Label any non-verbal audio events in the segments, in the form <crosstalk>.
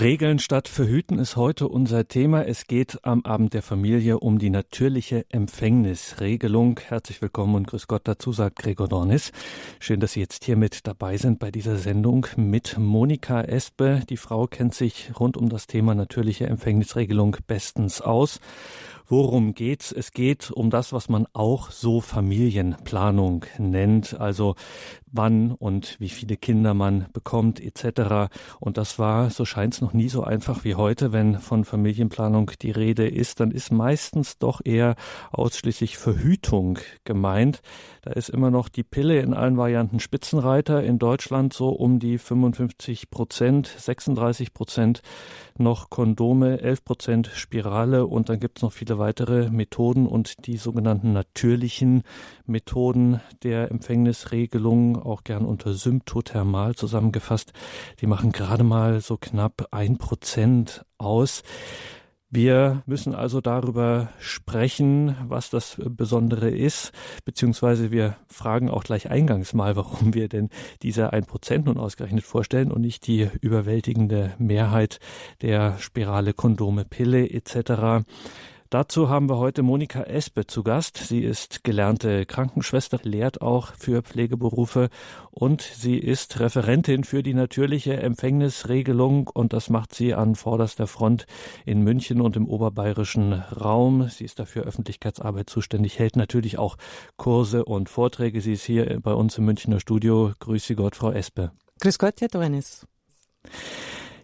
Regeln statt Verhüten ist heute unser Thema. Es geht am Abend der Familie um die natürliche Empfängnisregelung. Herzlich willkommen und grüß Gott dazu, sagt Gregor Dornis. Schön, dass Sie jetzt hier mit dabei sind bei dieser Sendung mit Monika Espe. Die Frau kennt sich rund um das Thema natürliche Empfängnisregelung bestens aus. Worum geht's? Es geht um das, was man auch so Familienplanung nennt, also wann und wie viele Kinder man bekommt etc. Und das war, so scheint es noch nie so einfach wie heute, wenn von Familienplanung die Rede ist, dann ist meistens doch eher ausschließlich Verhütung gemeint. Da ist immer noch die Pille in allen Varianten Spitzenreiter in Deutschland so um die 55 Prozent, 36 Prozent noch Kondome, 11 Prozent Spirale und dann gibt es noch viele weitere Methoden und die sogenannten natürlichen Methoden der Empfängnisregelung, auch gern unter symptothermal zusammengefasst, die machen gerade mal so knapp ein Prozent aus. Wir müssen also darüber sprechen, was das Besondere ist, beziehungsweise wir fragen auch gleich eingangs mal, warum wir denn diese ein Prozent nun ausgerechnet vorstellen und nicht die überwältigende Mehrheit der Spirale, Kondome, Pille etc. Dazu haben wir heute Monika Espe zu Gast. Sie ist gelernte Krankenschwester, lehrt auch für Pflegeberufe und sie ist Referentin für die natürliche Empfängnisregelung und das macht sie an vorderster Front in München und im oberbayerischen Raum. Sie ist dafür Öffentlichkeitsarbeit zuständig, hält natürlich auch Kurse und Vorträge. Sie ist hier bei uns im Münchner Studio. Grüße Gott, Frau Espe. Grüß Gott, Herr Dornis.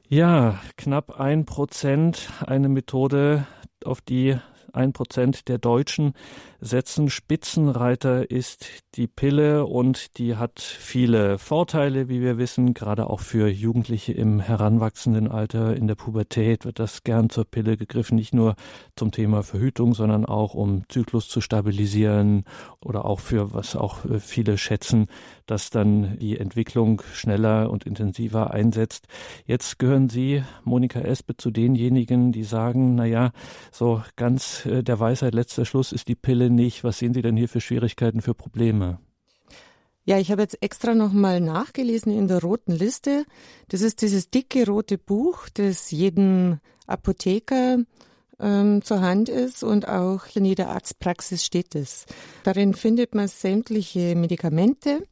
Ja, knapp ein Prozent, eine Methode, auf die ein Prozent der Deutschen setzen. Spitzenreiter ist die Pille und die hat viele Vorteile, wie wir wissen, gerade auch für Jugendliche im heranwachsenden Alter, in der Pubertät wird das gern zur Pille gegriffen, nicht nur zum Thema Verhütung, sondern auch um Zyklus zu stabilisieren oder auch für was auch viele schätzen, dass dann die Entwicklung schneller und intensiver einsetzt. Jetzt gehören Sie, Monika Espe, zu denjenigen, die sagen, na ja, so ganz äh, der Weisheit letzter Schluss ist die Pille nicht. Was sehen Sie denn hier für Schwierigkeiten, für Probleme? Ja, ich habe jetzt extra nochmal nachgelesen in der roten Liste. Das ist dieses dicke rote Buch, das jedem Apotheker ähm, zur Hand ist und auch in jeder Arztpraxis steht es. Darin findet man sämtliche Medikamente,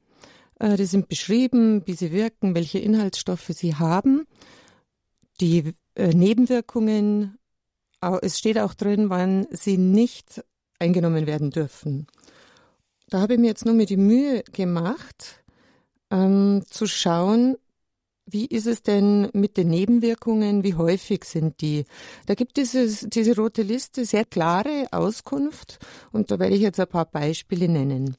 äh, die sind beschrieben, wie sie wirken, welche Inhaltsstoffe sie haben, die äh, Nebenwirkungen. Es steht auch drin, wann sie nicht eingenommen werden dürfen. Da habe ich mir jetzt nur mir die Mühe gemacht, ähm, zu schauen, wie ist es denn mit den Nebenwirkungen? Wie häufig sind die? Da gibt es diese rote Liste sehr klare Auskunft und da werde ich jetzt ein paar Beispiele nennen.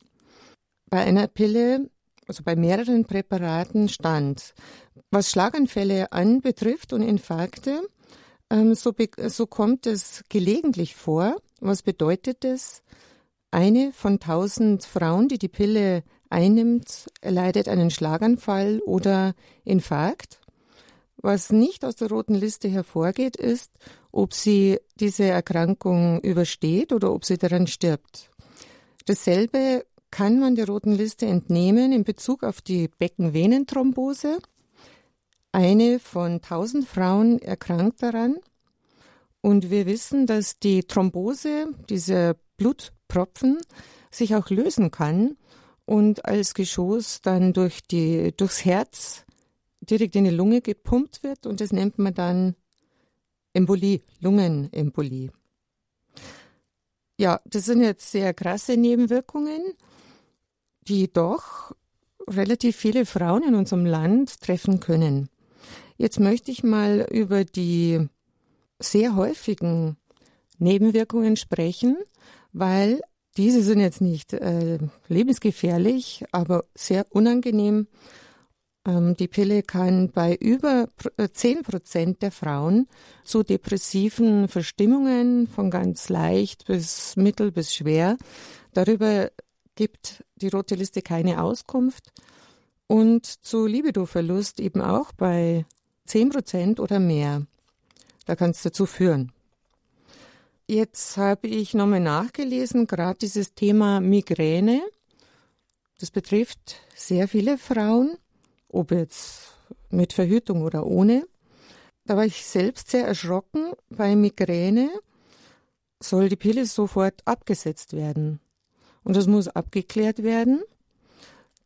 Bei einer Pille also bei mehreren Präparaten stand. Was Schlaganfälle anbetrifft und Infarkte, so, so kommt es gelegentlich vor. Was bedeutet das? Eine von tausend Frauen, die die Pille einnimmt, erleidet einen Schlaganfall oder Infarkt. Was nicht aus der roten Liste hervorgeht, ist, ob sie diese Erkrankung übersteht oder ob sie daran stirbt. Dasselbe kann man der roten Liste entnehmen in Bezug auf die Beckenvenenthrombose. Eine von 1000 Frauen erkrankt daran. Und wir wissen, dass die Thrombose, diese Blutpropfen, sich auch lösen kann und als Geschoss dann durch die, durchs Herz direkt in die Lunge gepumpt wird und das nennt man dann Embolie, Lungenembolie. Ja, das sind jetzt sehr krasse Nebenwirkungen die doch relativ viele Frauen in unserem Land treffen können. Jetzt möchte ich mal über die sehr häufigen Nebenwirkungen sprechen, weil diese sind jetzt nicht äh, lebensgefährlich, aber sehr unangenehm. Ähm, die Pille kann bei über 10 äh, Prozent der Frauen zu depressiven Verstimmungen von ganz leicht bis mittel bis schwer. Darüber gibt die rote Liste keine Auskunft. Und zu Libidoverlust eben auch bei 10 Prozent oder mehr. Da kann es dazu führen. Jetzt habe ich nochmal nachgelesen, gerade dieses Thema Migräne. Das betrifft sehr viele Frauen, ob jetzt mit Verhütung oder ohne. Da war ich selbst sehr erschrocken. Bei Migräne soll die Pille sofort abgesetzt werden. Und das muss abgeklärt werden,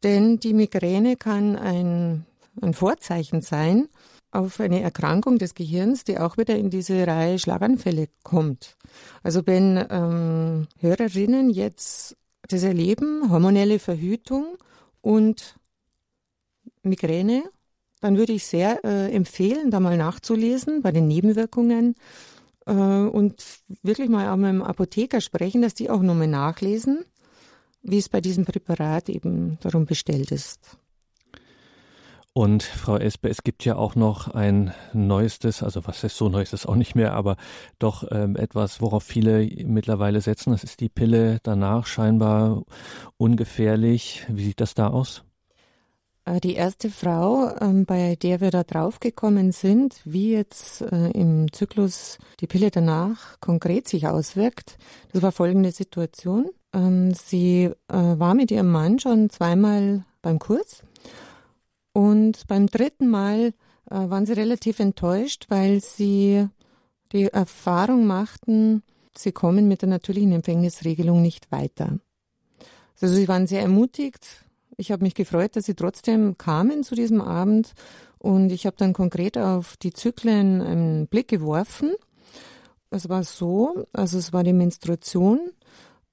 denn die Migräne kann ein, ein Vorzeichen sein auf eine Erkrankung des Gehirns, die auch wieder in diese Reihe Schlaganfälle kommt. Also wenn ähm, Hörerinnen jetzt das erleben, hormonelle Verhütung und Migräne, dann würde ich sehr äh, empfehlen, da mal nachzulesen bei den Nebenwirkungen äh, und wirklich mal auch mit dem Apotheker sprechen, dass die auch nochmal nachlesen, wie es bei diesem Präparat eben darum bestellt ist. Und Frau Espe, es gibt ja auch noch ein neuestes, also was ist so neuestes auch nicht mehr, aber doch ähm, etwas, worauf viele mittlerweile setzen. Das ist die Pille danach scheinbar ungefährlich. Wie sieht das da aus? Äh, die erste Frau, ähm, bei der wir da draufgekommen sind, wie jetzt äh, im Zyklus die Pille danach konkret sich auswirkt, das war folgende Situation. Ähm, sie äh, war mit ihrem Mann schon zweimal beim Kurs und beim dritten Mal waren sie relativ enttäuscht, weil sie die Erfahrung machten, sie kommen mit der natürlichen Empfängnisregelung nicht weiter. Also sie waren sehr ermutigt, ich habe mich gefreut, dass Sie trotzdem kamen zu diesem Abend und ich habe dann konkret auf die Zyklen einen Blick geworfen. Es war so, also es war die Menstruation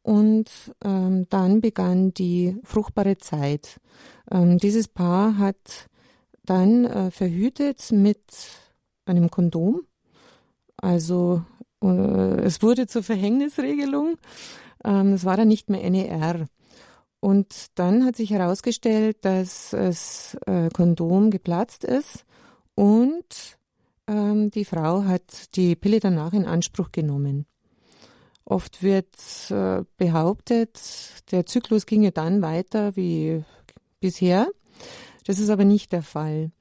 und ähm, dann begann die fruchtbare Zeit. Ähm, dieses Paar hat dann äh, verhütet mit einem Kondom. Also äh, es wurde zur Verhängnisregelung. Ähm, es war dann nicht mehr NER. Und dann hat sich herausgestellt, dass das äh, Kondom geplatzt ist und ähm, die Frau hat die Pille danach in Anspruch genommen. Oft wird äh, behauptet, der Zyklus ginge dann weiter wie bisher. Das ist aber nicht der Fall.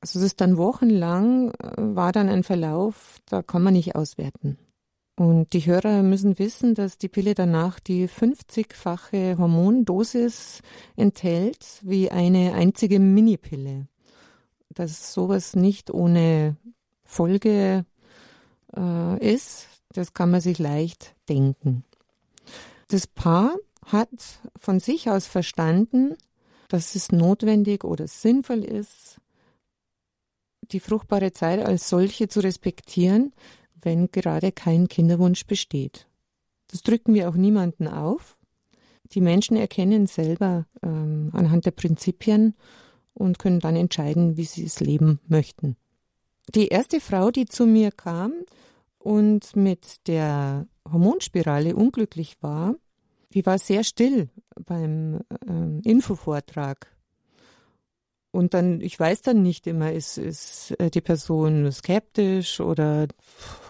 Also das ist dann wochenlang, äh, war dann ein Verlauf, da kann man nicht auswerten. Und die Hörer müssen wissen, dass die Pille danach die 50-fache Hormondosis enthält, wie eine einzige Minipille. Dass sowas nicht ohne Folge äh, ist, das kann man sich leicht denken. Das Paar hat von sich aus verstanden, dass es notwendig oder sinnvoll ist, die fruchtbare Zeit als solche zu respektieren, wenn gerade kein Kinderwunsch besteht. Das drücken wir auch niemanden auf. Die Menschen erkennen selber ähm, anhand der Prinzipien und können dann entscheiden, wie sie es leben möchten. Die erste Frau, die zu mir kam und mit der Hormonspirale unglücklich war, die war sehr still beim ähm, Infovortrag. Und dann, ich weiß dann nicht immer, ist, ist äh, die Person skeptisch oder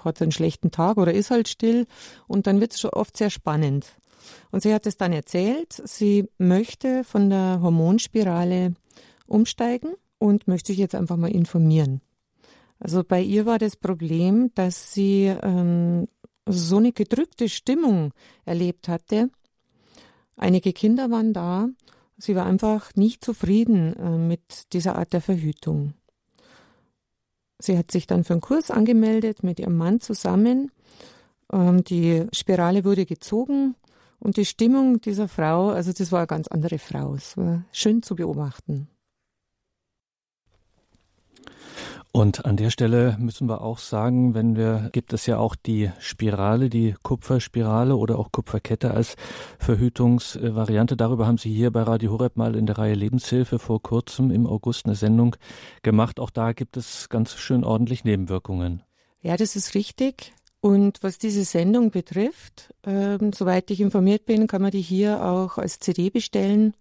hat einen schlechten Tag oder ist halt still. Und dann wird es schon oft sehr spannend. Und sie hat es dann erzählt, sie möchte von der Hormonspirale umsteigen und möchte sich jetzt einfach mal informieren. Also bei ihr war das Problem, dass sie ähm, so eine gedrückte Stimmung erlebt hatte. Einige Kinder waren da Sie war einfach nicht zufrieden äh, mit dieser Art der Verhütung. Sie hat sich dann für einen Kurs angemeldet mit ihrem Mann zusammen. Ähm, die Spirale wurde gezogen und die Stimmung dieser Frau, also das war eine ganz andere Frau. Es war schön zu beobachten. Und an der Stelle müssen wir auch sagen, wenn wir, gibt es ja auch die Spirale, die Kupferspirale oder auch Kupferkette als Verhütungsvariante. Darüber haben Sie hier bei Radio Horeb mal in der Reihe Lebenshilfe vor kurzem im August eine Sendung gemacht. Auch da gibt es ganz schön ordentlich Nebenwirkungen. Ja, das ist richtig. Und was diese Sendung betrifft, äh, soweit ich informiert bin, kann man die hier auch als CD bestellen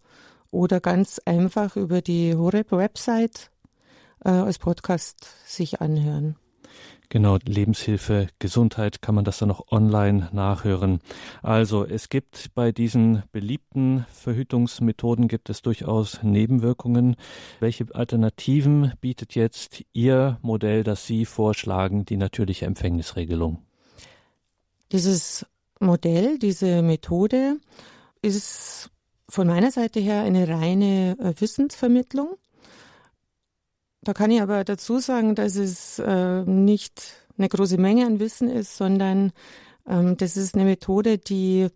oder ganz einfach über die Horeb-Website äh, als Podcast sich anhören. Genau, Lebenshilfe, Gesundheit kann man das dann noch online nachhören. Also es gibt bei diesen beliebten Verhütungsmethoden gibt es durchaus Nebenwirkungen. Welche Alternativen bietet jetzt Ihr Modell, das Sie vorschlagen, die natürliche Empfängnisregelung? Dieses Modell, diese Methode ist von meiner Seite her eine reine äh, Wissensvermittlung. Da kann ich aber dazu sagen, dass es äh, nicht eine große Menge an Wissen ist, sondern ähm, das ist eine Methode, die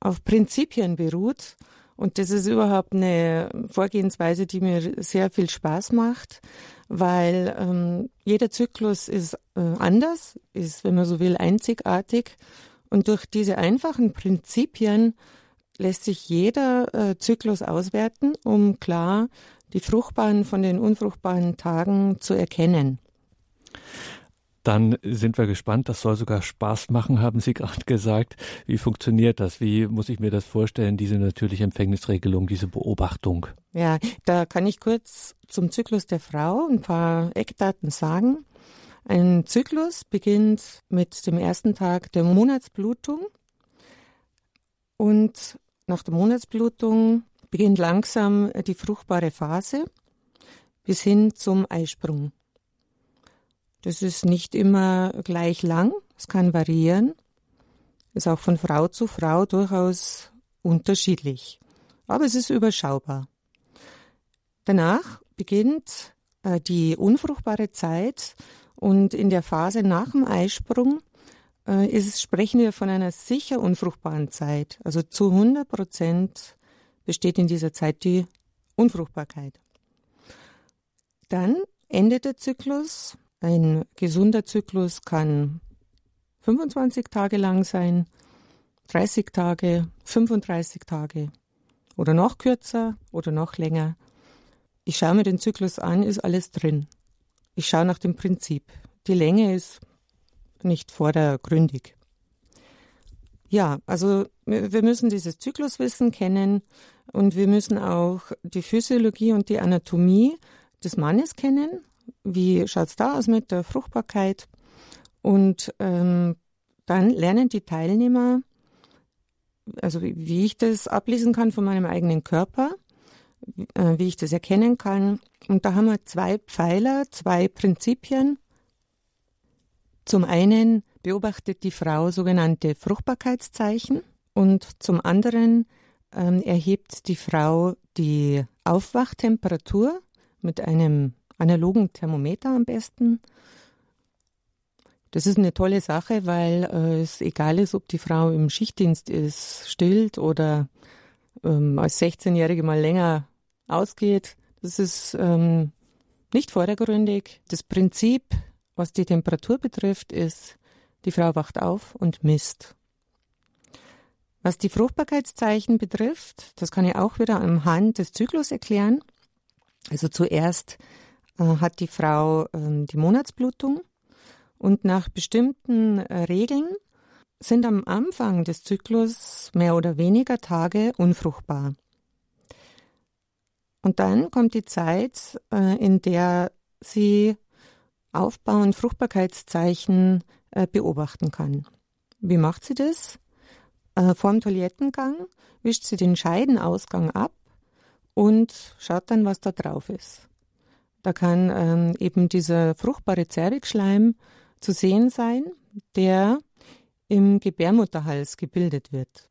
auf Prinzipien beruht. Und das ist überhaupt eine Vorgehensweise, die mir sehr viel Spaß macht, weil ähm, jeder Zyklus ist äh, anders, ist, wenn man so will, einzigartig. Und durch diese einfachen Prinzipien lässt sich jeder äh, Zyklus auswerten, um klar die fruchtbaren von den unfruchtbaren Tagen zu erkennen. Dann sind wir gespannt. Das soll sogar Spaß machen, haben Sie <laughs> gerade gesagt. Wie funktioniert das? Wie muss ich mir das vorstellen, diese natürliche Empfängnisregelung, diese Beobachtung? Ja, da kann ich kurz zum Zyklus der Frau ein paar Eckdaten sagen. Ein Zyklus beginnt mit dem ersten Tag der Monatsblutung und nach der Monatsblutung beginnt langsam die fruchtbare Phase bis hin zum Eisprung. Das ist nicht immer gleich lang, es kann variieren, ist auch von Frau zu Frau durchaus unterschiedlich, aber es ist überschaubar. Danach beginnt äh, die unfruchtbare Zeit und in der Phase nach dem Eisprung äh, ist, sprechen wir von einer sicher unfruchtbaren Zeit. Also zu 100 Prozent besteht in dieser Zeit die Unfruchtbarkeit. Dann endet der Zyklus ein gesunder Zyklus kann 25 Tage lang sein, 30 Tage, 35 Tage oder noch kürzer oder noch länger. Ich schaue mir den Zyklus an, ist alles drin. Ich schaue nach dem Prinzip. Die Länge ist nicht vordergründig. Ja, also wir müssen dieses Zykluswissen kennen und wir müssen auch die Physiologie und die Anatomie des Mannes kennen, wie schaut es da aus mit der Fruchtbarkeit? Und ähm, dann lernen die Teilnehmer, also wie, wie, ich das ablesen kann von meinem eigenen Körper, äh, wie ich das erkennen kann. Und da haben wir zwei Pfeiler, zwei Prinzipien. Zum einen beobachtet die Frau sogenannte Fruchtbarkeitszeichen und zum anderen ähm, erhebt die Frau die Aufwachtemperatur mit einem analogen Thermometer am besten. Das ist eine tolle Sache, weil äh, es egal ist, ob die Frau im Schichtdienst ist, stillt oder ähm, als 16-Jährige mal länger ausgeht. Das ist ähm, nicht vordergründig. Das Prinzip, was die Temperatur betrifft, ist, die Frau wacht auf und misst. Was die Fruchtbarkeitszeichen betrifft, das kann ich auch wieder am Hand des Zyklus erklären. Also zuerst äh, hat die Frau ähm, die Monatsblutung und nach bestimmten äh, Regeln sind am Anfang des Zyklus mehr oder weniger Tage unfruchtbar. Und dann kommt die Zeit, äh, in der sie Aufbau- und Fruchtbarkeitszeichen beobachten kann. Wie macht sie das? Vor dem Toilettengang wischt sie den Scheidenausgang ab und schaut dann, was da drauf ist. Da kann ähm, eben dieser fruchtbare Zervixschleim zu sehen sein, der im Gebärmutterhals gebildet wird.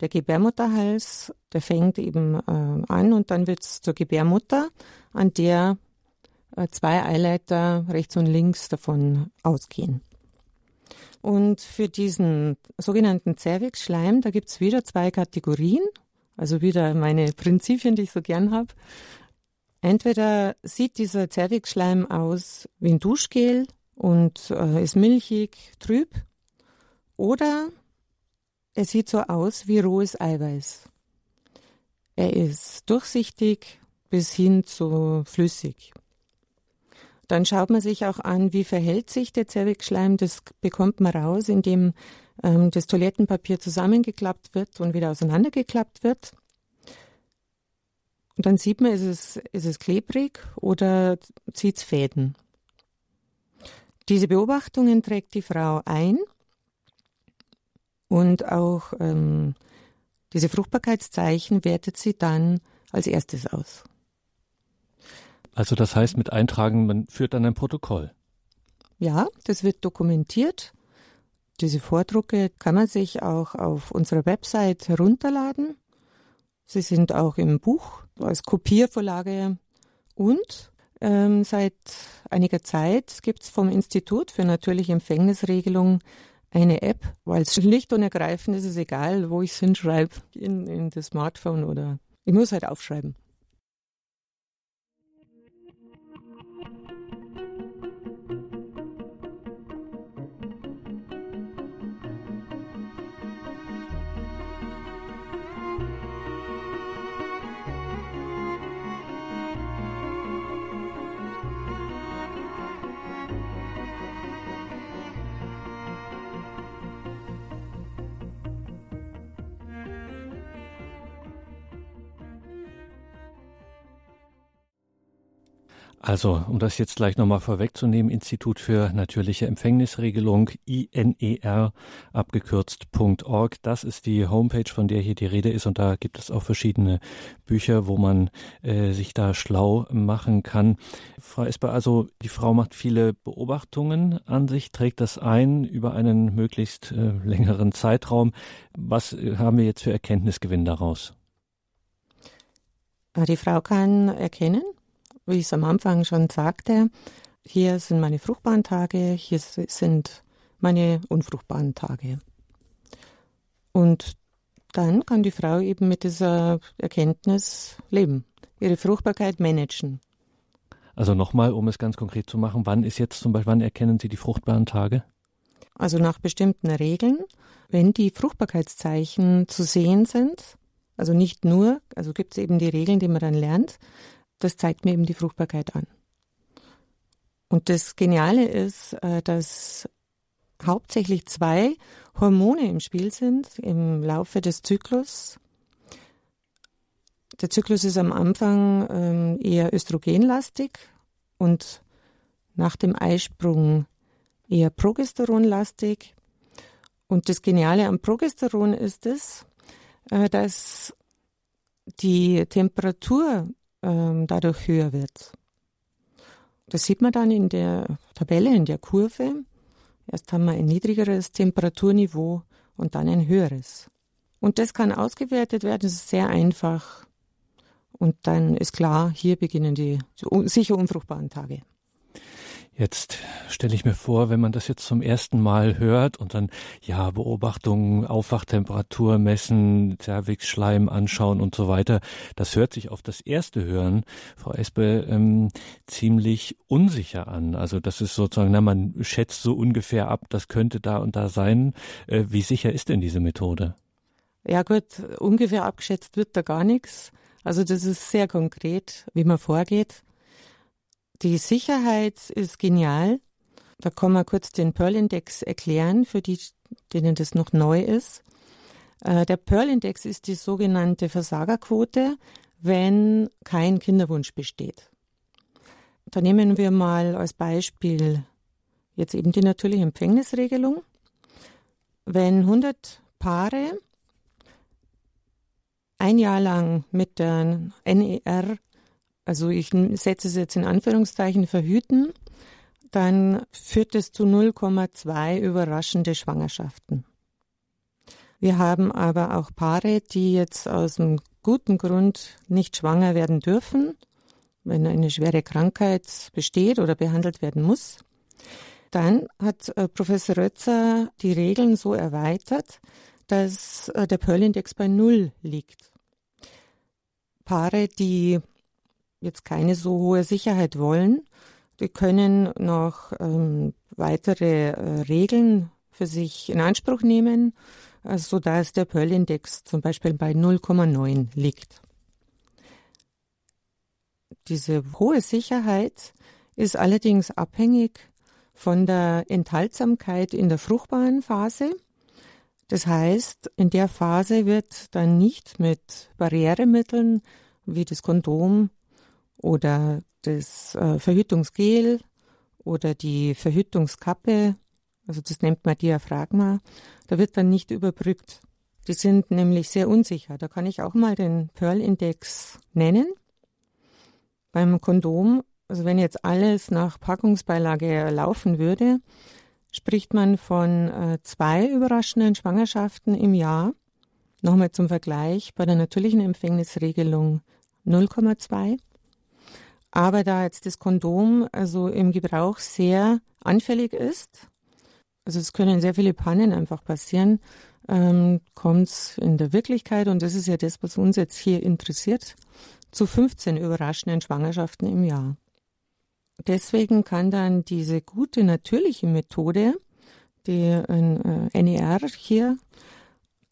Der Gebärmutterhals, der fängt eben äh, an und dann wird es zur Gebärmutter, an der äh, zwei Eileiter rechts und links davon ausgehen. Und für diesen sogenannten Zervixschleim, da gibt es wieder zwei Kategorien, also wieder meine <laughs> Prinzipien, die ich so gern habe. Entweder sieht dieser Zervixschleim aus wie ein Duschgel und äh, ist milchig, trüb, oder er sieht so aus wie rohes Eiweiß. Er ist durchsichtig bis hin zu flüssig. Dann schaut man sich auch an, wie verhält sich der Zervixschleim. Das bekommt man raus, indem ähm, das Toilettenpapier zusammengeklappt wird und wieder auseinandergeklappt wird. Und dann sieht man, ist es, ist es klebrig oder zieht es Fäden. Diese Beobachtungen trägt die Frau ein und auch ähm, diese Fruchtbarkeitszeichen wertet sie dann als erstes aus. Also das heißt mit Eintragen, man führt dann ein Protokoll. Ja, das wird dokumentiert. Diese Vordrucke kann man sich auch auf unserer Website herunterladen. Sie sind auch im Buch als Kopiervorlage und Ähm, seit einiger Zeit gibt es vom Institut für natürliche Empfängnisregelung eine App, weil es schlicht und ergreifend ist es egal, wo ich es hinschreibe, in, in das Smartphone oder ich muss halt aufschreiben. Also, um das jetzt gleich nochmal vorwegzunehmen, Institut für natürliche Empfängnisregelung, INER, abgekürzt.org. Das ist die Homepage, von der hier die Rede ist. Und da gibt es auch verschiedene Bücher, wo man äh, sich da schlau machen kann. Frau Esper, also die Frau macht viele Beobachtungen an sich, trägt das ein über einen möglichst äh, längeren Zeitraum. Was äh, haben wir jetzt für Erkenntnisgewinn daraus? Die Frau kann erkennen, wie ich es am Anfang schon sagte, hier sind meine fruchtbaren Tage, hier sind meine unfruchtbaren Tage. Und dann kann die Frau eben mit dieser Erkenntnis leben, ihre Fruchtbarkeit managen. Also nochmal, um es ganz konkret zu machen, wann ist jetzt zum Beispiel, wann erkennen Sie die fruchtbaren Tage? Also nach bestimmten Regeln, wenn die Fruchtbarkeitszeichen zu sehen sind, also nicht nur, also gibt es eben die Regeln, die man dann lernt, das zeigt mir eben die Fruchtbarkeit an. Und das Geniale ist, äh, dass hauptsächlich zwei Hormone im Spiel sind im Laufe des Zyklus. Der Zyklus ist am Anfang ähm, eher östrogenlastig und nach dem Eisprung eher progesteronlastig. Und das Geniale am Progesteron ist es, äh, dass die Temperatur ähm, dadurch höher wird. Das sieht man dann in der Tabelle, in der Kurve. Erst haben wir ein niedrigeres Temperaturniveau und dann ein höheres. Und das kann ausgewertet werden, das ist sehr einfach. Und dann ist klar, hier beginnen die sicher unfruchtbaren Tage. Jetzt stelle ich mir vor, wenn man das jetzt zum ersten Mal hört und dann ja Beobachtungen, Aufwachtemperatur messen, Cervixschleim anschauen und so weiter, das hört sich auf das erste Hören, Frau Espe, ähm, ziemlich unsicher an. Also das ist sozusagen, na, man schätzt so ungefähr ab, das könnte da und da sein. Äh, wie sicher ist denn diese Methode? Ja gut, ungefähr abgeschätzt wird da gar nichts. Also das ist sehr konkret, wie man vorgeht. Die Sicherheit ist genial. Da kann man kurz den Pearl-Index erklären, für die, denen das noch neu ist. Äh, der Pearl-Index ist die sogenannte Versagerquote, wenn kein Kinderwunsch besteht. Da nehmen wir mal als Beispiel jetzt eben die natürliche Empfängnisregelung. Wenn 100 Paare ein Jahr lang mit der NER also ich setze es jetzt in Anführungszeichen, verhüten, dann führt es zu 0,2 überraschende Schwangerschaften. Wir haben aber auch Paare, die jetzt aus einem guten Grund nicht schwanger werden dürfen, wenn eine schwere Krankheit besteht oder behandelt werden muss. Dann hat äh, Professor Rötzer die Regeln so erweitert, dass äh, der Pearl-Index bei Null liegt. Paare, die jetzt keine so hohe Sicherheit wollen. Die können noch ähm, weitere äh, Regeln für sich in Anspruch nehmen, äh, sodass der Pearl-Index zum Beispiel bei 0,9 liegt. Diese hohe Sicherheit ist allerdings abhängig von der Enthaltsamkeit in der fruchtbaren Phase. Das heißt, in der Phase wird dann nicht mit Barrieremitteln wie das Kondom oder das äh, Verhütungsgel oder die Verhütungskappe, also das nennt man Diaphragma, da wird dann nicht überbrückt. Die sind nämlich sehr unsicher. Da kann ich auch mal den Pearl-Index nennen. Beim Kondom, also wenn jetzt alles nach Packungsbeilage laufen würde, spricht man von äh, zwei überraschenden Schwangerschaften im Jahr. Nochmal zum Vergleich, bei der natürlichen Empfängnisregelung 0,2 Aber da jetzt das Kondom also im Gebrauch sehr anfällig ist, also es können sehr viele Pannen einfach passieren, ähm, kommt es in der Wirklichkeit, und das ist ja das, was uns jetzt hier interessiert, zu 15 überraschenden Schwangerschaften im Jahr. Deswegen kann dann diese gute natürliche Methode, die äh, NER hier,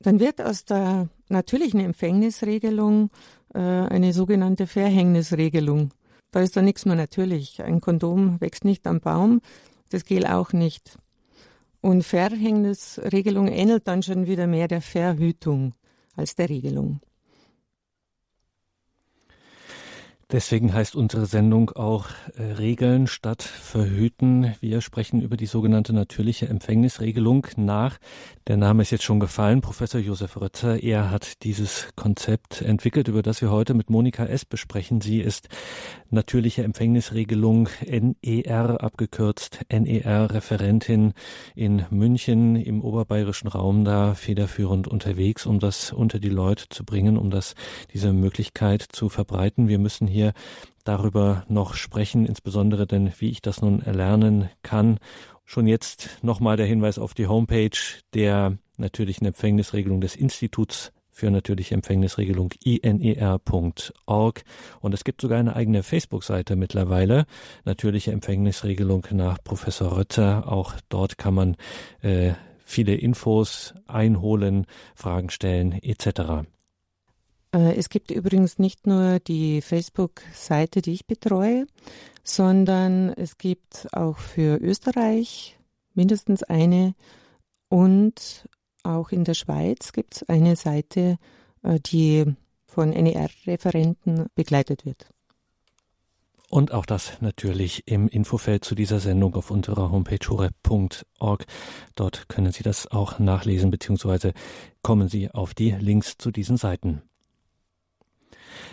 dann wird aus der natürlichen Empfängnisregelung äh, eine sogenannte Verhängnisregelung. Da ist dann nichts mehr natürlich. Ein Kondom wächst nicht am Baum, das Gel auch nicht. Und Verhängnisregelung ähnelt dann schon wieder mehr der Verhütung als der Regelung. Deswegen heißt unsere Sendung auch äh, Regeln statt Verhüten. Wir sprechen über die sogenannte natürliche Empfängnisregelung nach. Der Name ist jetzt schon gefallen. Professor Josef Rötzer, er hat dieses Konzept entwickelt, über das wir heute mit Monika S. besprechen. Sie ist natürliche Empfängnisregelung NER abgekürzt, NER-Referentin in München im oberbayerischen Raum da federführend unterwegs, um das unter die Leute zu bringen, um das, diese Möglichkeit zu verbreiten. Wir müssen hier hier darüber noch sprechen, insbesondere denn, wie ich das nun erlernen kann. Schon jetzt nochmal der Hinweis auf die Homepage der natürlichen Empfängnisregelung des Instituts für natürliche Empfängnisregelung iner.org. Und es gibt sogar eine eigene Facebook-Seite mittlerweile, natürliche Empfängnisregelung nach Professor Rötter. Auch dort kann man äh, viele Infos einholen, Fragen stellen etc. Äh, es gibt übrigens nicht nur die Facebook-Seite, die ich betreue, sondern es gibt auch für Österreich mindestens eine und auch in der Schweiz gibt es eine Seite, äh, die von NER-Referenten begleitet wird. Und auch das natürlich im Infofeld zu dieser Sendung auf unserer Homepage horeb.org. Dort können Sie das auch nachlesen, beziehungsweise kommen Sie auf die Links zu diesen Seiten.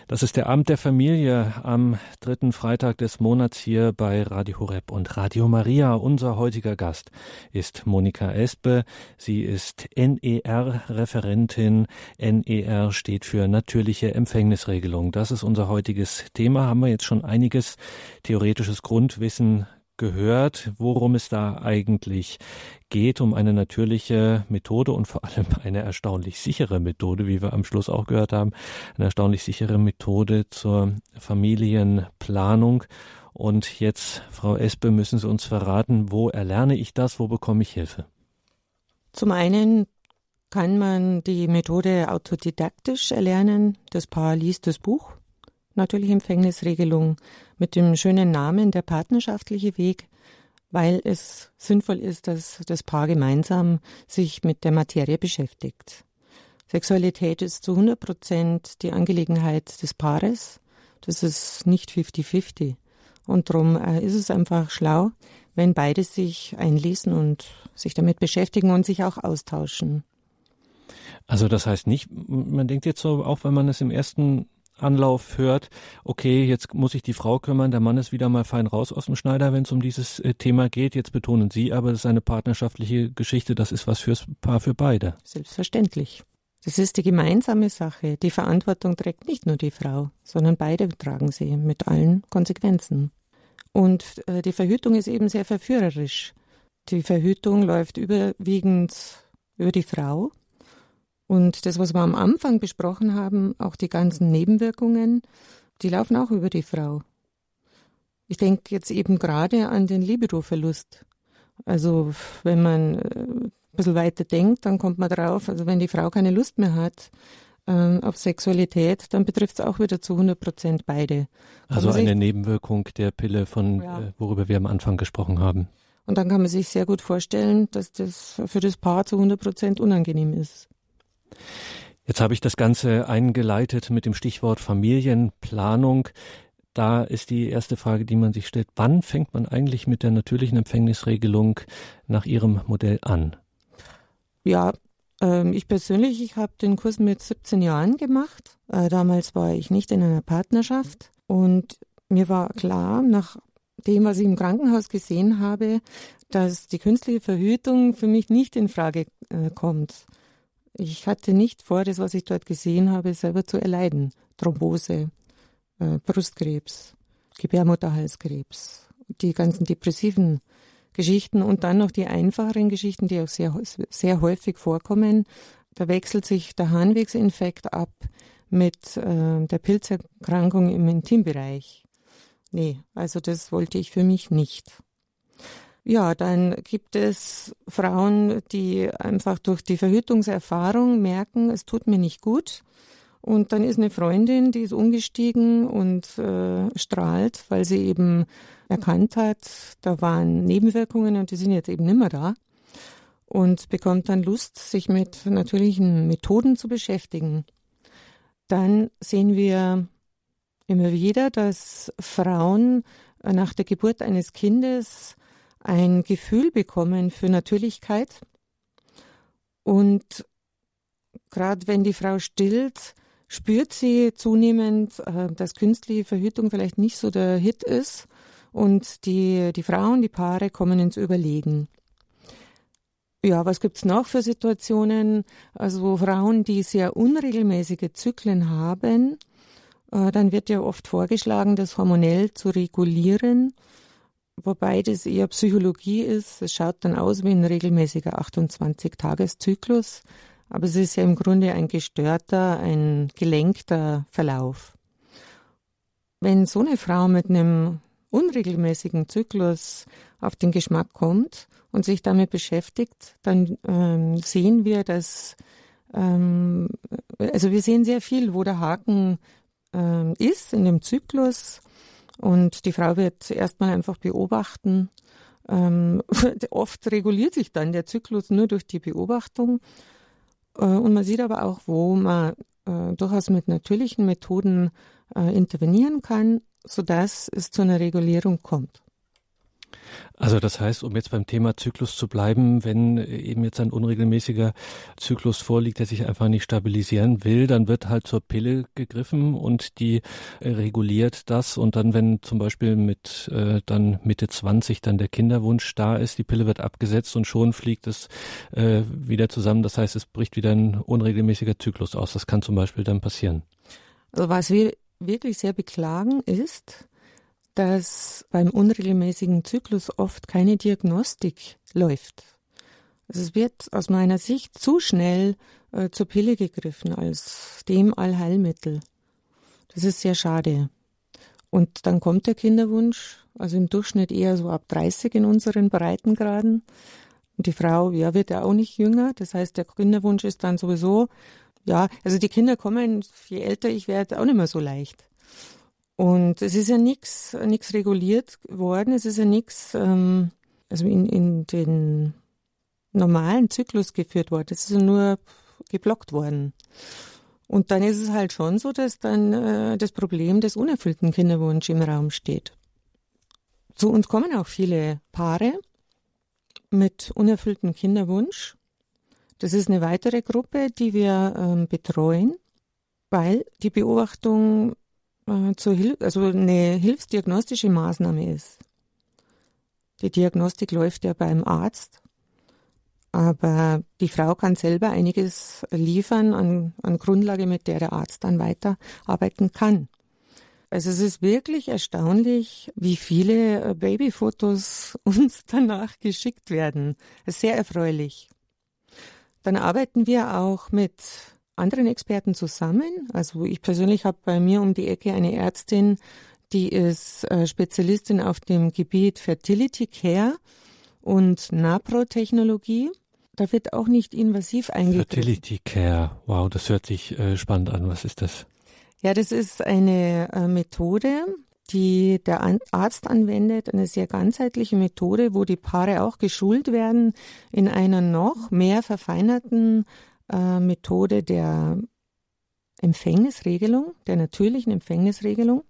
Das ist der Abend der Familie am dritten Freitag des Monats hier bei Radio Horeb und Radio Maria. Unser heutiger Gast ist Monika Espe. Sie ist NER-Referentin. NER steht für natürliche Empfängnisregelung. Das ist unser heutiges Thema. Haben wir jetzt schon einiges theoretisches Grundwissen gehört, worum es da eigentlich geht, um eine natürliche Methode und vor allem <laughs> eine erstaunlich sichere Methode, wie wir am Schluss auch gehört haben, eine erstaunlich sichere Methode zur Familienplanung. Und jetzt, Frau Espe, müssen Sie uns verraten, wo erlerne ich das, wo bekomme ich Hilfe? Zum einen kann man die Methode autodidaktisch erlernen. Das Paar liest das Buch natürlich Empfängnisregelung mit dem schönen Namen der partnerschaftliche Weg, weil es sinnvoll ist, dass das Paar gemeinsam sich mit der Materie beschäftigt. Sexualität ist zu 100 Prozent die Angelegenheit des Paares. Das ist nicht 50-50. Und darum äh, ist es einfach schlau, wenn beide sich einlesen und sich damit beschäftigen und sich auch austauschen. Also das heißt nicht, man denkt jetzt so, auch wenn man es im ersten Anlauf hört, okay, jetzt muss sich die Frau kümmern, der Mann ist wieder mal fein raus aus dem Schneider, wenn es um dieses äh, Thema geht. Jetzt betonen Sie aber, das ist eine partnerschaftliche Geschichte, das ist was fürs Paar für beide. Selbstverständlich. Das ist die gemeinsame Sache. Die Verantwortung trägt nicht nur die Frau, sondern beide tragen sie mit allen Konsequenzen. Und äh, die Verhütung ist eben sehr verführerisch. Die Verhütung läuft überwiegend über die Frau und das, was wir am Anfang besprochen haben, auch die ganzen Nebenwirkungen, die laufen auch über die Frau. Ich denke jetzt eben gerade an den Libido-Verlust. Also wenn man äh, ein bisschen weiter denkt, dann kommt man drauf, also wenn die Frau keine Lust mehr hat äh, auf Sexualität, dann betrifft es auch wieder zu 100 Prozent beide. also eine Nebenwirkung der Pille, von ja. äh, worüber wir am Anfang gesprochen haben. Und dann kann man sich sehr gut vorstellen, dass das für das Paar zu 100 Prozent unangenehm ist. Jetzt habe ich das Ganze eingeleitet mit dem Stichwort Familienplanung. Da ist die erste Frage, die man sich stellt. Wann fängt man eigentlich mit der natürlichen Empfängnisregelung nach Ihrem Modell an? Ja, ähm, ich persönlich, ich habe den Kurs mit 17 Jahren gemacht. Äh, damals war ich nicht in einer Partnerschaft und mir war klar, nach dem, was ich im Krankenhaus gesehen habe, dass die künstliche Verhütung für mich nicht in Frage äh, kommt. Ich hatte nicht vor, das, was ich dort gesehen habe, selber zu erleiden. Thrombose, äh, Brustkrebs, Gebärmutterhalskrebs, die ganzen depressiven Geschichten und dann noch die einfacheren Geschichten, die auch sehr, sehr häufig vorkommen. Da wechselt sich der Harnwegsinfekt ab mit äh, der Pilzerkrankung im Intimbereich. Nee, also das wollte ich für mich nicht. Ja, dann gibt es Frauen, die einfach durch die Verhütungserfahrung merken, es tut mir nicht gut. Und dann ist eine Freundin, die ist umgestiegen und äh, strahlt, weil sie eben erkannt hat, da waren Nebenwirkungen und die sind jetzt eben nimmer da. Und bekommt dann Lust, sich mit natürlichen Methoden zu beschäftigen. Dann sehen wir immer wieder, dass Frauen nach der Geburt eines Kindes ein Gefühl bekommen für Natürlichkeit. Und gerade wenn die Frau stillt, spürt sie zunehmend, äh, dass künstliche Verhütung vielleicht nicht so der Hit ist und die, die Frauen, die Paare kommen ins Überlegen. Ja, was gibt's noch für Situationen? Also Frauen, die sehr unregelmäßige Zyklen haben, äh, dann wird ja oft vorgeschlagen, das hormonell zu regulieren, wobei das eher Psychologie ist. Es schaut dann aus wie ein regelmäßiger 28-Tages-Zyklus, aber es ist ja im Grunde ein gestörter, ein gelenkter Verlauf. Wenn so eine Frau mit einem unregelmäßigen Zyklus auf den Geschmack kommt und sich damit beschäftigt, dann ähm, sehen wir, dass ähm, also wir sehen sehr viel, wo der Haken ähm, ist in dem Zyklus und die Frau wird erstmal einfach beobachten. Ähm, <laughs> oft reguliert sich dann der Zyklus nur durch die Beobachtung äh, und man sieht aber auch, wo man äh, durchaus mit natürlichen Methoden äh, intervenieren kann, sodass es zu einer Regulierung kommt. Also das heißt, um jetzt beim Thema Zyklus zu bleiben, wenn eben jetzt ein unregelmäßiger Zyklus vorliegt, der sich einfach nicht stabilisieren will, dann wird halt zur Pille gegriffen und die reguliert das. Und dann, wenn zum Beispiel mit äh, dann Mitte 20 dann der Kinderwunsch da ist, die Pille wird abgesetzt und schon fliegt es äh, wieder zusammen. Das heißt, es bricht wieder ein unregelmäßiger Zyklus aus. Das kann zum Beispiel dann passieren. Also was wir wirklich sehr beklagen ist, dass beim unregelmäßigen Zyklus oft keine Diagnostik läuft. Also es wird aus meiner Sicht zu schnell äh, zur Pille gegriffen als dem Allheilmittel. Das ist sehr schade. Und dann kommt der Kinderwunsch, also im Durchschnitt eher so ab 30 in unseren Breitengraden. Und die Frau, ja, wird ja auch nicht jünger. Das heißt, der Kinderwunsch ist dann sowieso, ja, also die Kinder kommen, je älter ich werde, auch nicht mehr so leicht. Und es ist ja nichts reguliert worden, es ist ja nichts ähm, also in, in den normalen Zyklus geführt worden, es ist ja nur geblockt worden. Und dann ist es halt schon so, dass dann äh, das Problem des unerfüllten Kinderwunsch im Raum steht. Zu uns kommen auch viele Paare mit unerfülltem Kinderwunsch. Das ist eine weitere Gruppe, die wir ähm, betreuen, weil die Beobachtung zur Hil also eine hilfsdiagnostische Maßnahme ist. Die Diagnostik läuft ja beim Arzt, aber die Frau kann selber einiges liefern an, an Grundlage, mit der der Arzt dann weiterarbeiten kann. Also es ist wirklich erstaunlich, wie viele äh, Babyfotos <laughs> uns danach geschickt werden. Sehr erfreulich. Dann arbeiten wir auch mit anderen Experten zusammen. Also ich persönlich habe bei mir um die Ecke eine Ärztin, die ist äh, Spezialistin auf dem Gebiet Fertility Care und Napro-Technologie. Da wird auch nicht invasiv eingegriffen. Fertility Care, wow, das hört sich äh, spannend an. Was ist das? Ja, das ist eine äh, Methode, die der Arzt anwendet, eine sehr ganzheitliche Methode, wo die Paare auch geschult werden in einer noch mehr verfeinerten äh, Methode der Empfängnisregelung, der natürlichen Empfängnisregelung.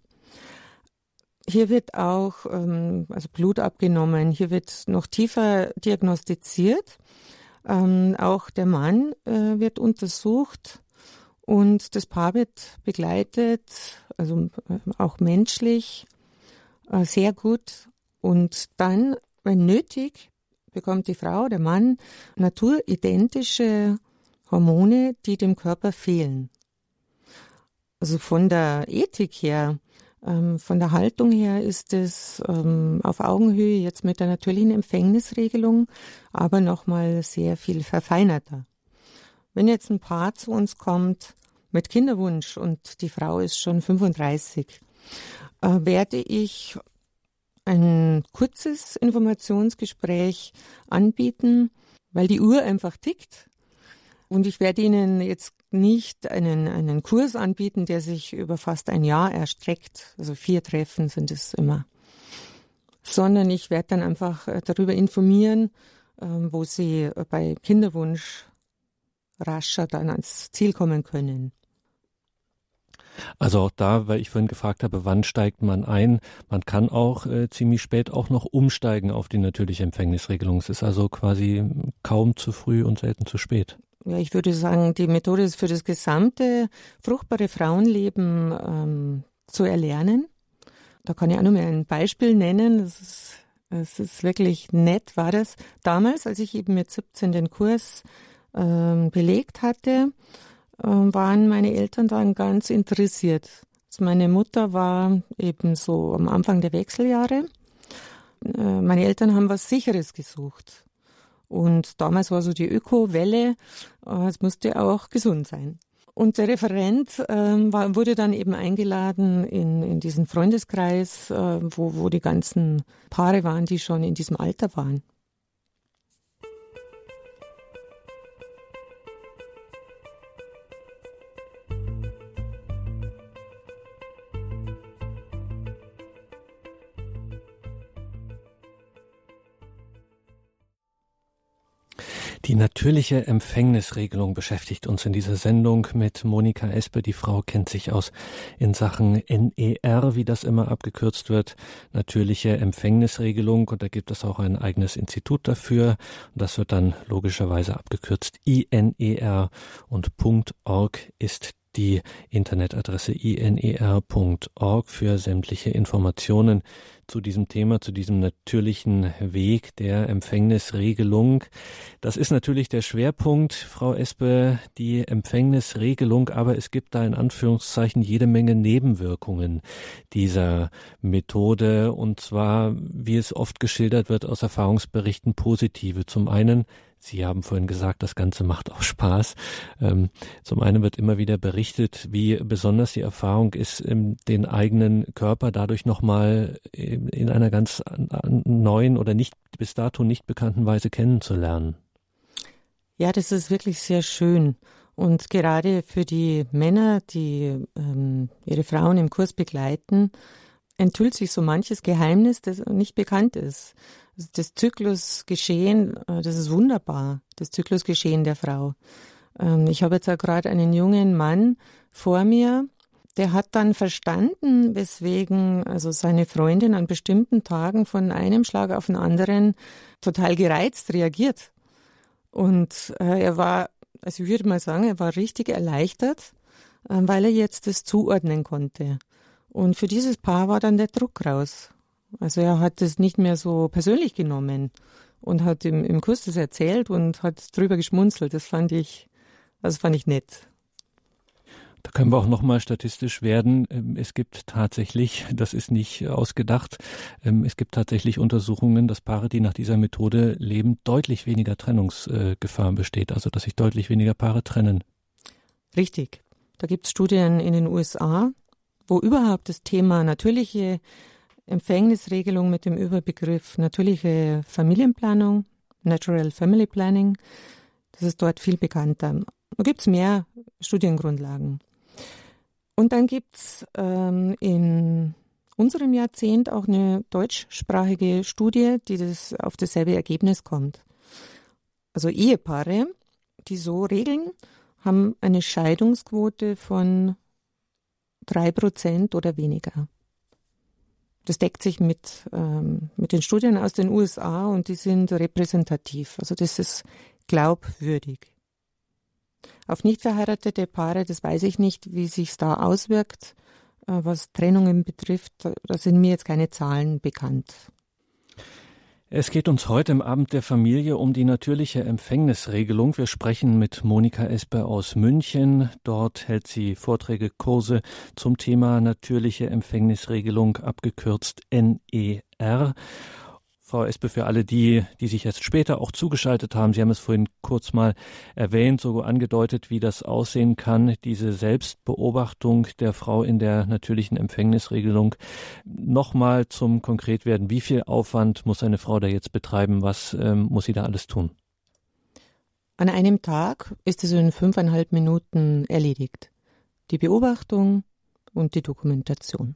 Hier wird auch ähm, also Blut abgenommen, hier wird noch tiefer diagnostiziert. Ähm, auch der Mann äh, wird untersucht und das Paar wird begleitet, also äh, auch menschlich, äh, sehr gut. Und dann, wenn nötig, bekommt die Frau, der Mann naturidentische Hormone, die dem Körper fehlen. Also von der Ethik her Ähm, von der Haltung her ist es ähm, auf Augenhöhe jetzt mit der natürlichen Empfängnisregelung, aber nochmal sehr viel verfeinerter. Wenn jetzt ein Paar zu uns kommt mit Kinderwunsch und die Frau ist schon 35, äh, werde ich ein kurzes Informationsgespräch anbieten, weil die Uhr einfach tickt. Und ich werde Ihnen jetzt nicht einen, einen Kurs anbieten, der sich über fast ein Jahr erstreckt. Also vier Treffen sind es immer. Sondern ich werde dann einfach äh, darüber informieren, ähm, wo Sie äh, bei Kinderwunsch rascher dann ans Ziel kommen können. Also auch da, weil ich vorhin gefragt habe, wann steigt man ein? Man kann auch äh, ziemlich spät auch noch umsteigen auf die natürliche Empfängnisregelung. Es ist also quasi kaum zu früh und selten zu spät. Ja, ich würde sagen, die Methode ist für das gesamte fruchtbare Frauenleben ähm, zu erlernen. Da kann ich auch noch mal ein Beispiel nennen. Das ist, ist wirklich nett, war das. Damals, als ich eben mit 17 den Kurs ähm, belegt hatte, ähm, waren meine Eltern dann ganz interessiert. Also meine Mutter war eben so am Anfang der Wechseljahre. Äh, meine Eltern haben was Sicheres gesucht. Und damals war so die Öko-Welle, äh, es musste auch gesund sein. Und der Referent ähm, war, wurde dann eben eingeladen in, in diesen Freundeskreis, äh, wo, wo die ganzen Paare waren, die schon in diesem Alter waren. Die natürliche Empfängnisregelung beschäftigt uns in dieser Sendung mit Monika Espe. Die Frau kennt sich aus in Sachen NER, wie das immer abgekürzt wird. Natürliche Empfängnisregelung. Und da gibt es auch ein eigenes Institut dafür. Und das wird dann logischerweise abgekürzt INER. Und .org ist die Internetadresse iner.org für sämtliche Informationen zu diesem Thema, zu diesem natürlichen Weg der Empfängnisregelung. Das ist natürlich der Schwerpunkt, Frau Espe, die Empfängnisregelung, aber es gibt da in Anführungszeichen jede Menge Nebenwirkungen dieser Methode und zwar, wie es oft geschildert wird aus Erfahrungsberichten, positive. Zum einen Sie haben vorhin gesagt, das Ganze macht auch Spaß. Ähm, zum einen wird immer wieder berichtet, wie besonders die Erfahrung ist, den eigenen Körper dadurch nochmal in einer ganz neuen oder nicht bis dato nicht bekannten Weise kennenzulernen. Ja, das ist wirklich sehr schön. Und gerade für die Männer, die ähm, ihre Frauen im Kurs begleiten, enthüllt sich so manches Geheimnis, das nicht bekannt ist das Zyklusgeschehen, äh, das ist wunderbar, das Zyklusgeschehen der Frau. Ähm, ich habe jetzt auch gerade einen jungen Mann vor mir, der hat dann verstanden, weswegen also seine Freundin an bestimmten Tagen von einem Schlag auf den anderen total gereizt reagiert. Und äh, er war, also ich würde mal sagen, er war richtig erleichtert, äh, weil er jetzt das zuordnen konnte. Und für dieses Paar war dann der Druck raus. Also er hat es nicht mehr so persönlich genommen und hat im, im Kurs das erzählt und hat drüber geschmunzelt. Das fand ich, das fand ich nett. Da können wir auch nochmal statistisch werden. Ähm, es gibt tatsächlich, das ist nicht ausgedacht, ähm, es gibt tatsächlich Untersuchungen, dass Paare, die nach dieser Methode leben, deutlich weniger Trennungsgefahr besteht, also dass sich deutlich weniger Paare trennen. Richtig. Da gibt es Studien in den USA, wo überhaupt das Thema natürliche Empfängnisregelung mit dem Überbegriff natürliche Familienplanung, Natural Family Planning. Das ist dort viel bekannter. Da gibt es mehr Studiengrundlagen. Und dann gibt es ähm, in unserem Jahrzehnt auch eine deutschsprachige Studie, die das auf dasselbe Ergebnis kommt. Also Ehepaare, die so regeln, haben eine Scheidungsquote von drei Prozent oder weniger. Das deckt sich mit, ähm, mit den Studien aus den USA und die sind repräsentativ. Also das ist glaubwürdig. Auf nicht verheiratete Paare, das weiß ich nicht, wie sich da auswirkt, äh, was Trennungen betrifft. Da sind mir jetzt keine Zahlen bekannt. Es geht uns heute im Abend der Familie um die natürliche Empfängnisregelung. Wir sprechen mit Monika Esper aus München. Dort hält sie Vorträge, Kurse zum Thema natürliche Empfängnisregelung, abgekürzt NER. Frau Espe, für alle die, die sich jetzt später auch zugeschaltet haben, Sie haben es vorhin kurz mal erwähnt, so angedeutet, wie das aussehen kann, diese Selbstbeobachtung der Frau in der natürlichen Empfängnisregelung. Nochmal zum Konkretwerden, wie viel Aufwand muss eine Frau da jetzt betreiben? Was ähm, muss sie da alles tun? An einem Tag ist es in fünfeinhalb Minuten erledigt. Die Beobachtung und die Dokumentation.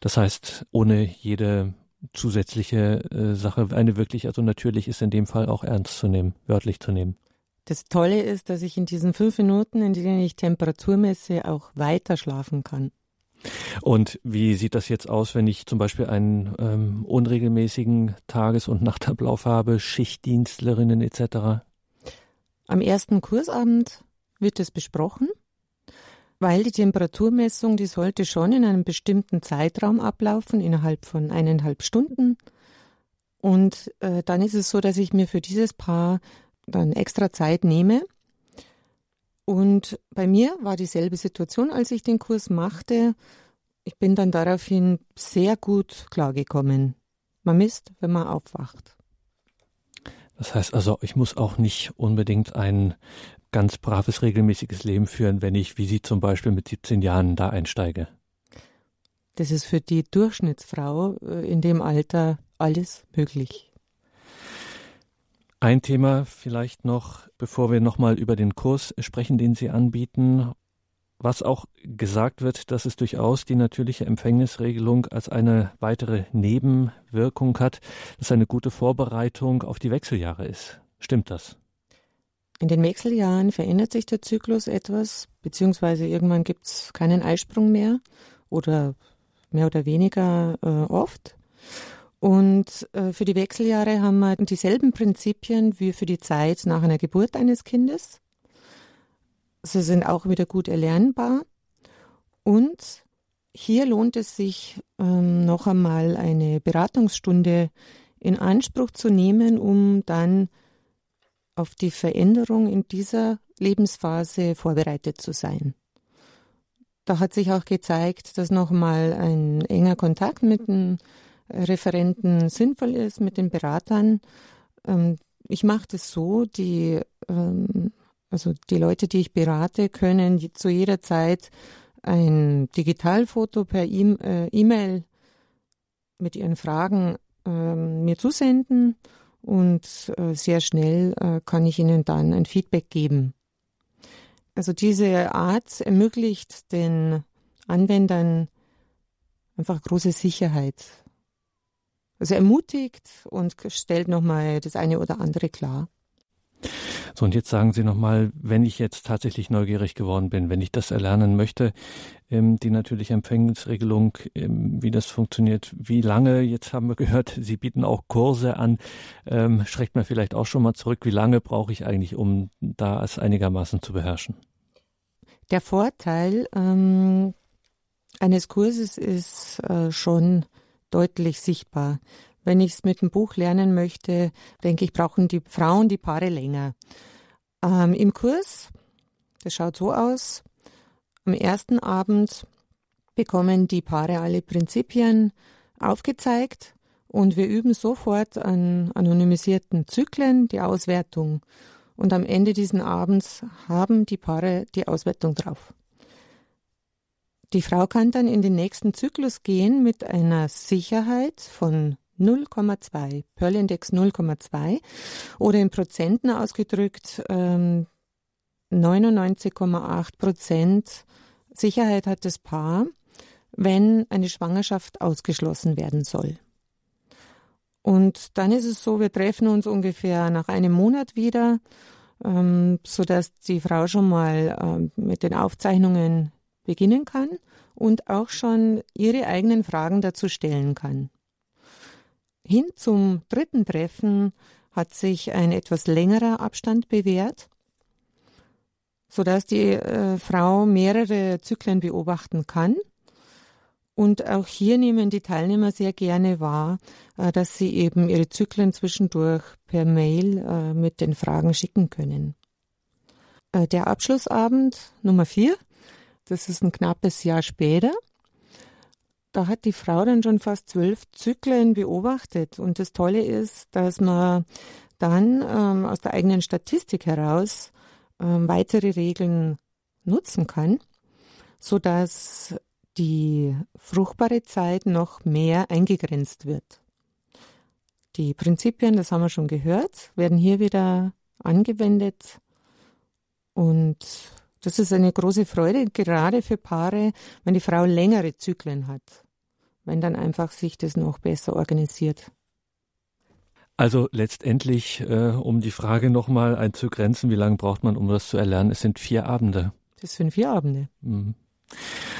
Das heißt, ohne jede zusätzliche äh, Sache, eine wirklich, also natürlich ist in dem Fall auch ernst zu nehmen, wörtlich zu nehmen. Das Tolle ist, dass ich in diesen fünf Minuten, in denen ich Temperatur messe, auch weiter schlafen kann. Und wie sieht das jetzt aus, wenn ich zum Beispiel einen ähm, unregelmäßigen Tages- und <laughs> Nachtablauf habe, Schichtdienstlerinnen etc.? Am ersten Kursabend wird es besprochen weil die Temperaturmessung, die sollte schon in einem bestimmten Zeitraum ablaufen, innerhalb von eineinhalb Stunden. Und äh, dann ist es so, dass ich mir für dieses Paar dann extra Zeit nehme. Und bei mir war dieselbe Situation, als ich den Kurs machte. Ich bin dann daraufhin sehr gut klargekommen. Man misst, wenn man aufwacht. Das heißt also, ich muss auch nicht unbedingt ein ganz braves, regelmäßiges Leben führen, wenn ich, wie Sie zum Beispiel mit 17 Jahren da einsteige? Das ist für die Durchschnittsfrau äh, in dem Alter alles möglich. Ein Thema vielleicht noch, bevor wir nochmal über den Kurs sprechen, den Sie anbieten, was auch gesagt wird, dass es durchaus die natürliche Empfängnisregelung als eine weitere Nebenwirkung hat, dass eine gute Vorbereitung auf die Wechseljahre ist. Stimmt das? In den Wechseljahren verändert sich der Zyklus etwas, beziehungsweise irgendwann gibt es keinen Eisprung mehr oder mehr oder weniger äh, oft. Und äh, für die Wechseljahre haben wir dieselben Prinzipien wie für die Zeit nach einer Geburt eines Kindes. Sie sind auch wieder gut erlernbar. Und hier lohnt es sich ähm, noch einmal eine Beratungsstunde in Anspruch zu nehmen, um dann auf die Veränderung in dieser Lebensphase vorbereitet zu sein. Da hat sich auch gezeigt, dass nochmal ein enger Kontakt mit den Referenten sinnvoll ist, mit den Beratern. Ähm, ich mache das so, die, ähm, also die Leute, die ich berate, können zu jeder Zeit ein Digitalfoto per äh, E-Mail mit ihren Fragen ähm, mir zusenden und äh, sehr schnell äh, kann ich Ihnen dann ein Feedback geben. Also diese Art ermöglicht den Anwendern einfach große Sicherheit. Also ermutigt und stellt nochmal das eine oder andere klar. So, und jetzt sagen Sie nochmal, wenn ich jetzt tatsächlich neugierig geworden bin, wenn ich das erlernen möchte, ähm, die natürliche Empfängnisregelung, ähm, wie das funktioniert, wie lange, jetzt haben wir gehört, <laughs> Sie bieten auch Kurse an, ähm, schreckt man vielleicht auch schon mal zurück, wie lange brauche ich eigentlich, um da es einigermaßen zu beherrschen? Der Vorteil ähm, eines Kurses ist äh, schon deutlich sichtbar. Wenn ich es mit dem Buch lernen möchte, denke ich, brauchen die Frauen die Paare länger. Ähm, Im Kurs, das schaut so aus, am ersten Abend bekommen die Paare alle Prinzipien aufgezeigt und wir üben sofort an anonymisierten Zyklen die Auswertung. Und am Ende dieses Abends haben die Paare die Auswertung drauf. Die Frau kann dann in den nächsten Zyklus gehen mit einer Sicherheit von 0,2, Pearl-Index 0,2 oder in Prozenten ausgedrückt ähm, 99,8 Prozent Sicherheit hat das Paar, wenn eine Schwangerschaft ausgeschlossen werden soll. Und dann ist es so, wir treffen uns ungefähr nach einem Monat wieder, ähm, sodass die Frau schon mal ähm, mit den Aufzeichnungen beginnen kann und auch schon ihre eigenen Fragen dazu stellen kann. Hin zum dritten Treffen hat sich ein etwas längerer Abstand bewährt, sodass die äh, Frau mehrere Zyklen beobachten kann Und auch hier nehmen die Teilnehmer sehr gerne wahr, äh, dass sie eben ihre Zyklen zwischendurch per Mail äh, mit den Fragen schicken können. Äh, der Abschlussabend Nummer vier, das ist ein knappes Jahr später. Da hat die Frau dann schon fast zwölf Zyklen beobachtet. Und das Tolle ist, dass man dann ähm, aus der eigenen Statistik heraus ähm, weitere Regeln nutzen kann, so dass die fruchtbare Zeit noch mehr eingegrenzt wird. Die Prinzipien, das haben wir schon gehört, werden hier wieder angewendet und das ist eine große Freude, gerade für Paare, wenn die Frau längere Zyklen hat, wenn dann einfach sich das noch besser organisiert. Also letztendlich, äh, um die Frage nochmal einzugrenzen, wie lange braucht man, um das zu erlernen? Es sind vier Abende. Das sind vier Abende. Mhm.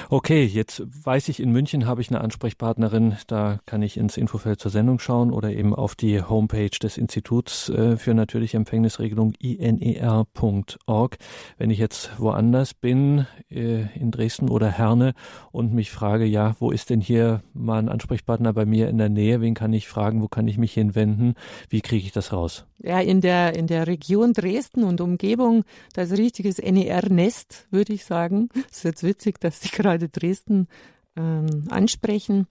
Okay, jetzt weiß ich, in München habe ich eine Ansprechpartnerin, da kann ich ins Infofeld zur Sendung schauen oder eben auf die Homepage des Instituts äh, für natürliche Empfängnisregelung iner.org. Wenn ich jetzt woanders bin, äh, in Dresden oder Herne und mich frage, ja, wo ist denn hier mal ein Ansprechpartner bei mir in der Nähe, wen kann ich fragen, wo kann ich mich hinwenden, wie kriege ich das raus? Ja, in der, in der Region Dresden und Umgebung, das richtiges NER-Nest, würde ich sagen. Es ist jetzt witzig, dass Sie <laughs> gerade Dresden ähm, ansprechen.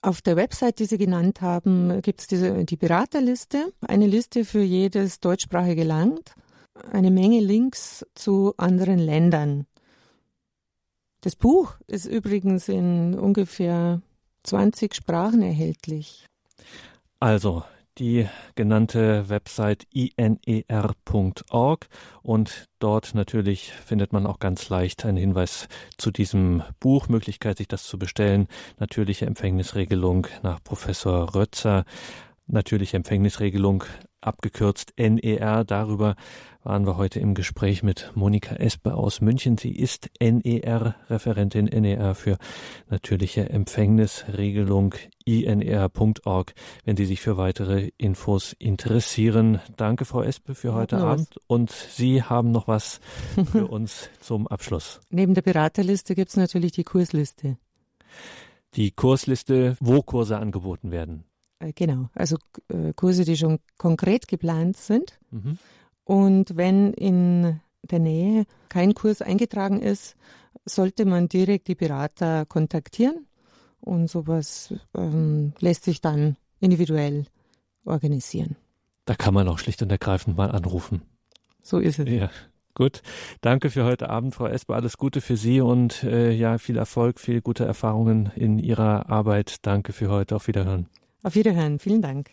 Auf der Website, die Sie genannt haben, gibt es die Beraterliste, eine Liste für jedes deutschsprachige Land, eine Menge Links zu anderen Ländern. Das Buch ist übrigens in ungefähr 20 Sprachen erhältlich. Also, die genannte Website iner.org und dort natürlich findet man auch ganz leicht einen Hinweis zu diesem Buch, Möglichkeit sich das zu bestellen, natürliche Empfängnisregelung nach Professor Rötzer, natürliche Empfängnisregelung abgekürzt NER. Darüber waren wir heute im Gespräch mit Monika Espe aus München. Sie ist NER-Referentin NER für natürliche Empfängnisregelunginer.org, wenn Sie sich für weitere Infos interessieren. Danke, Frau Espe, für heute ja, Abend. Und Sie haben noch was für <laughs> uns zum Abschluss. Neben der Beraterliste gibt es natürlich die Kursliste. Die Kursliste, wo Kurse angeboten werden. Äh, genau, also äh, Kurse, die schon konkret geplant sind. Mhm. Und wenn in der Nähe kein Kurs eingetragen ist, sollte man direkt die Berater kontaktieren. Und sowas ähm, lässt sich dann individuell organisieren. Da kann man auch schlicht und ergreifend mal anrufen. So ist es. Ja. Gut, danke für heute Abend, Frau Esper. Alles Gute für Sie und äh, ja, viel Erfolg, viel gute Erfahrungen in Ihrer Arbeit. Danke für heute. Auf Wiederhören. Auf Wiederhören. Vielen Dank.